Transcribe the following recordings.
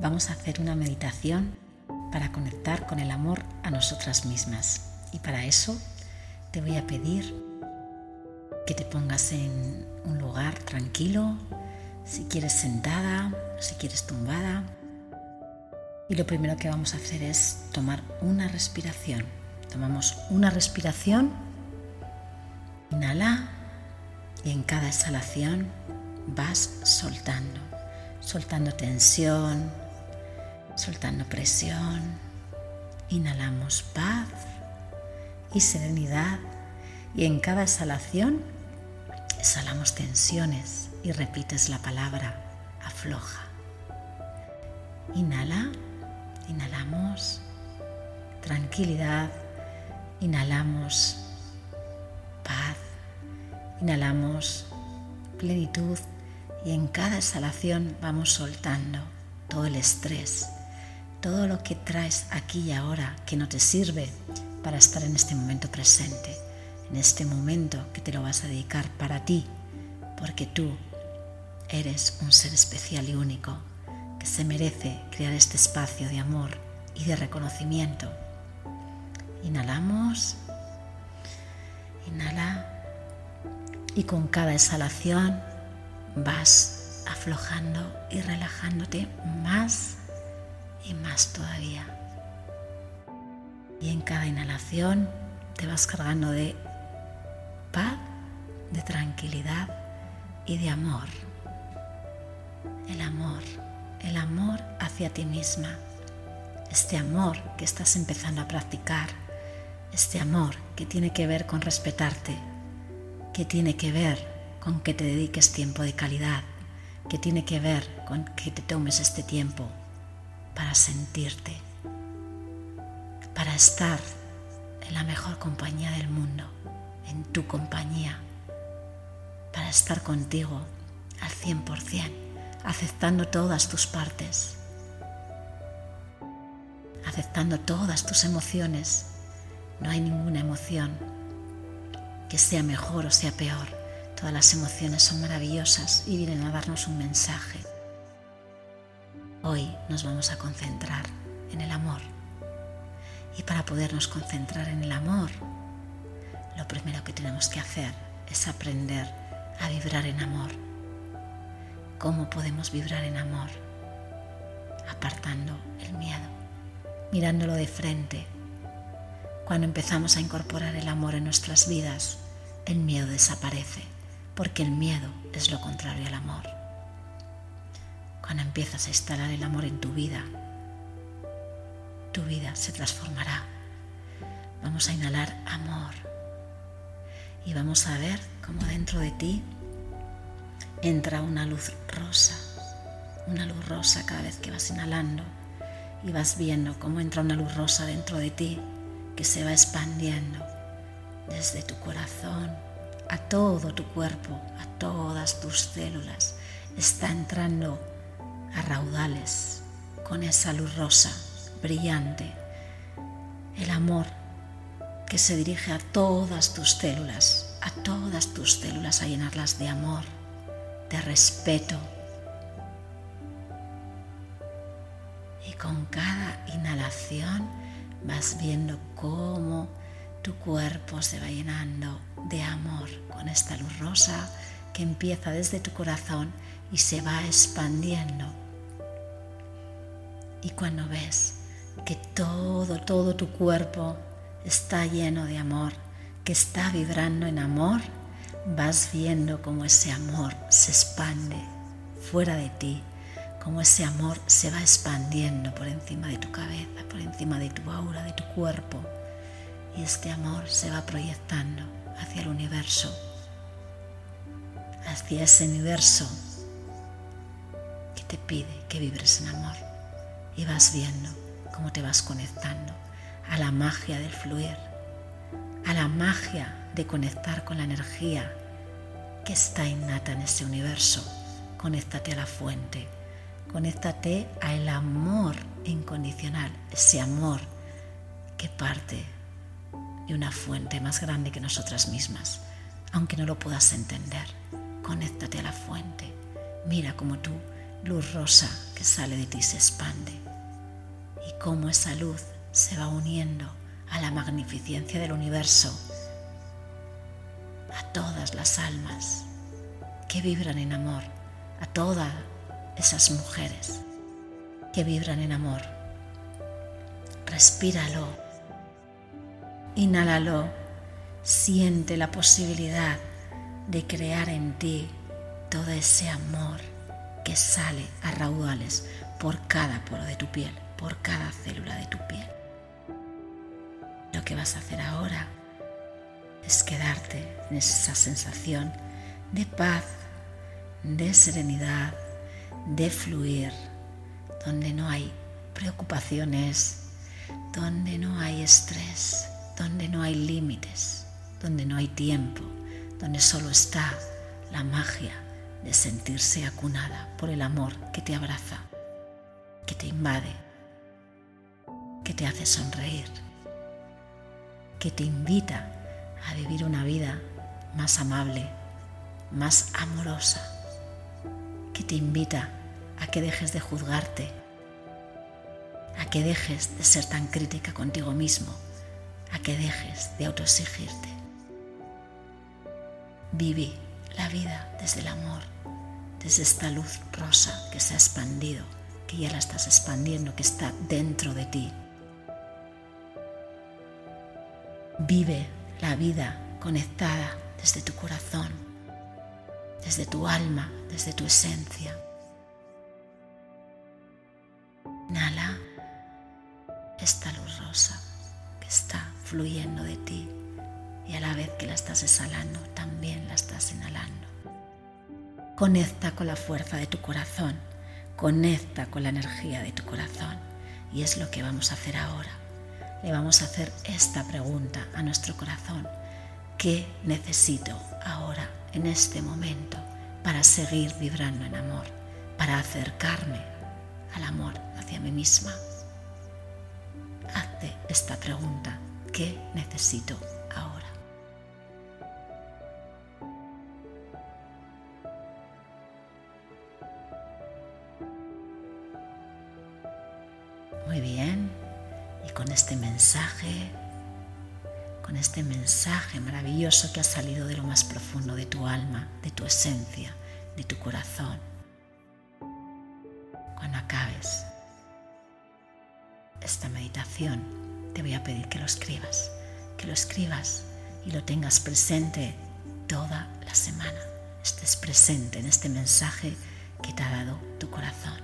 vamos a hacer una meditación para conectar con el amor a nosotras mismas. Y para eso te voy a pedir que te pongas en un lugar tranquilo, si quieres sentada, si quieres tumbada. Y lo primero que vamos a hacer es tomar una respiración. Tomamos una respiración, inhala y en cada exhalación vas soltando, soltando tensión, soltando presión. Inhalamos paz y serenidad. Y en cada exhalación exhalamos tensiones y repites la palabra afloja. Inhala, inhalamos tranquilidad, inhalamos paz, inhalamos plenitud. Y en cada exhalación vamos soltando todo el estrés, todo lo que traes aquí y ahora que no te sirve para estar en este momento presente, en este momento que te lo vas a dedicar para ti, porque tú eres un ser especial y único que se merece crear este espacio de amor y de reconocimiento. Inhalamos, inhala y con cada exhalación vas aflojando y relajándote más y más todavía. Y en cada inhalación te vas cargando de paz, de tranquilidad y de amor. El amor, el amor hacia ti misma. Este amor que estás empezando a practicar. Este amor que tiene que ver con respetarte, que tiene que ver con que te dediques tiempo de calidad, que tiene que ver con que te tomes este tiempo para sentirte, para estar en la mejor compañía del mundo, en tu compañía, para estar contigo al 100%, aceptando todas tus partes, aceptando todas tus emociones. No hay ninguna emoción que sea mejor o sea peor. Todas las emociones son maravillosas y vienen a darnos un mensaje. Hoy nos vamos a concentrar en el amor. Y para podernos concentrar en el amor, lo primero que tenemos que hacer es aprender a vibrar en amor. ¿Cómo podemos vibrar en amor? Apartando el miedo, mirándolo de frente. Cuando empezamos a incorporar el amor en nuestras vidas, el miedo desaparece, porque el miedo es lo contrario al amor. Cuando empiezas a instalar el amor en tu vida, tu vida se transformará. Vamos a inhalar amor y vamos a ver cómo dentro de ti entra una luz rosa, una luz rosa cada vez que vas inhalando y vas viendo cómo entra una luz rosa dentro de ti que se va expandiendo desde tu corazón a todo tu cuerpo, a todas tus células. Está entrando a raudales con esa luz rosa brillante, el amor que se dirige a todas tus células, a todas tus células, a llenarlas de amor, de respeto. Y con cada inhalación vas viendo cómo tu cuerpo se va llenando de amor con esta luz rosa que empieza desde tu corazón y se va expandiendo. Y cuando ves que todo, todo tu cuerpo está lleno de amor, que está vibrando en amor, vas viendo cómo ese amor se expande fuera de ti, cómo ese amor se va expandiendo por encima de tu cabeza, por encima de tu aura, de tu cuerpo. Y este amor se va proyectando hacia el universo, hacia ese universo que te pide que vibres en amor. Y vas viendo cómo te vas conectando a la magia del fluir, a la magia de conectar con la energía que está innata en ese universo. Conéctate a la fuente, conéctate al amor incondicional, ese amor que parte de una fuente más grande que nosotras mismas, aunque no lo puedas entender. Conéctate a la fuente, mira cómo tú luz rosa que sale de ti se expande y cómo esa luz se va uniendo a la magnificencia del universo, a todas las almas que vibran en amor, a todas esas mujeres que vibran en amor. Respíralo, inhálalo, siente la posibilidad de crear en ti todo ese amor que sale a raudales por cada poro de tu piel, por cada célula de tu piel. Lo que vas a hacer ahora es quedarte en esa sensación de paz, de serenidad, de fluir, donde no hay preocupaciones, donde no hay estrés, donde no hay límites, donde no hay tiempo, donde solo está la magia de sentirse acunada por el amor que te abraza, que te invade, que te hace sonreír, que te invita a vivir una vida más amable, más amorosa, que te invita a que dejes de juzgarte, a que dejes de ser tan crítica contigo mismo, a que dejes de autoexigirte. Vive la vida desde el amor, desde esta luz rosa que se ha expandido, que ya la estás expandiendo, que está dentro de ti. Vive la vida conectada desde tu corazón, desde tu alma, desde tu esencia. Inhala esta luz rosa que está fluyendo de ti y a la vez que la estás exhalando también la estás inhalando. Conecta con la fuerza de tu corazón, conecta con la energía de tu corazón y es lo que vamos a hacer ahora. Le vamos a hacer esta pregunta a nuestro corazón. ¿Qué necesito ahora, en este momento, para seguir vibrando en amor, para acercarme al amor hacia mí misma? Hazte esta pregunta. ¿Qué necesito con este mensaje maravilloso que ha salido de lo más profundo de tu alma, de tu esencia, de tu corazón, cuando acabes esta meditación, te voy a pedir que lo escribas, que lo escribas y lo tengas presente toda la semana. Estés presente en este mensaje que te ha dado tu corazón.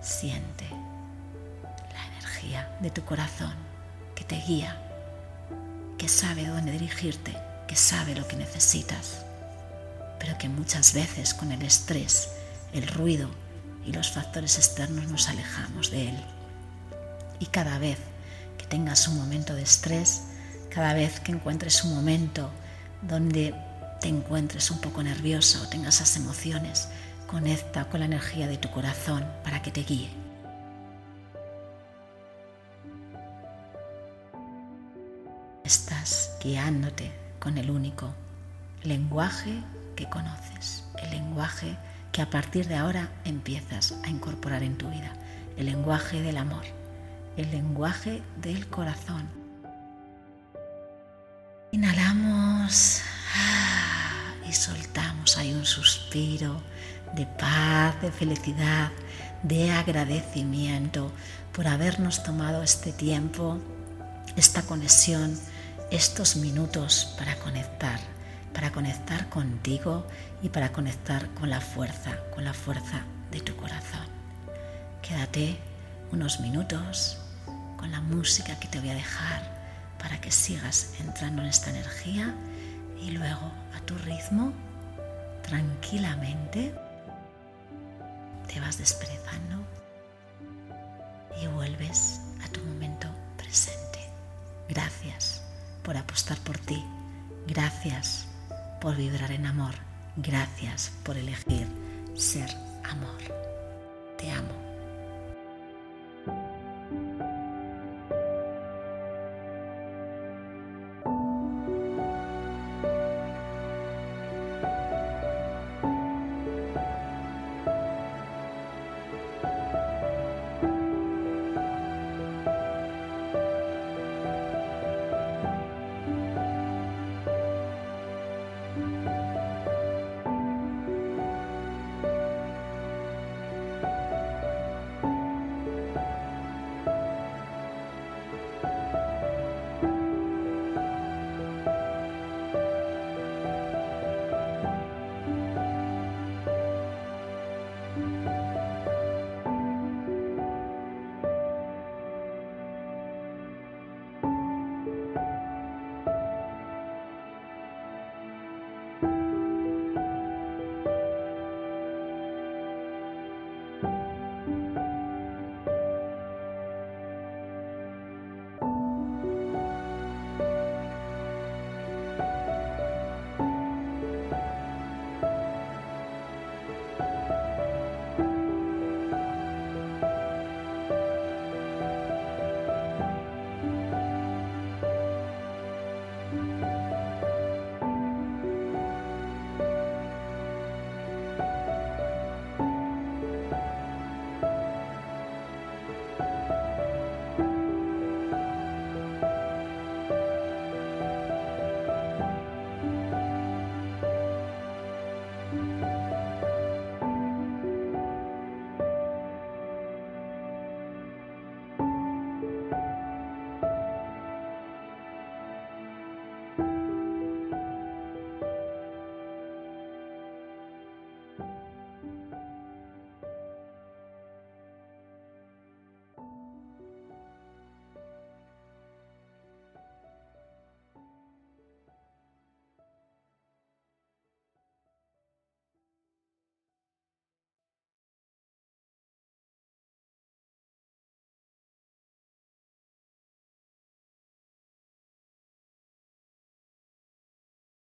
Siente la energía de tu corazón que te guía, que sabe dónde dirigirte, que sabe lo que necesitas, pero que muchas veces con el estrés, el ruido y los factores externos nos alejamos de él. Y cada vez que tengas un momento de estrés, cada vez que encuentres un momento donde te encuentres un poco nerviosa o tengas esas emociones, Conecta con la energía de tu corazón para que te guíe. Guiándote con el único lenguaje que conoces, el lenguaje que a partir de ahora empiezas a incorporar en tu vida, el lenguaje del amor, el lenguaje del corazón. Inhalamos ah, y soltamos, hay un suspiro de paz, de felicidad, de agradecimiento por habernos tomado este tiempo, esta conexión, estos minutos para conectar, para conectar contigo y para conectar con la fuerza, con la fuerza de tu corazón. Quédate unos minutos con la música que te voy a dejar para que sigas entrando en esta energía y luego a tu ritmo, tranquilamente, te vas desperezando y vuelves a tu momento presente. Gracias por apostar por ti. Gracias por vibrar en amor. Gracias por elegir ser amor. Te amo.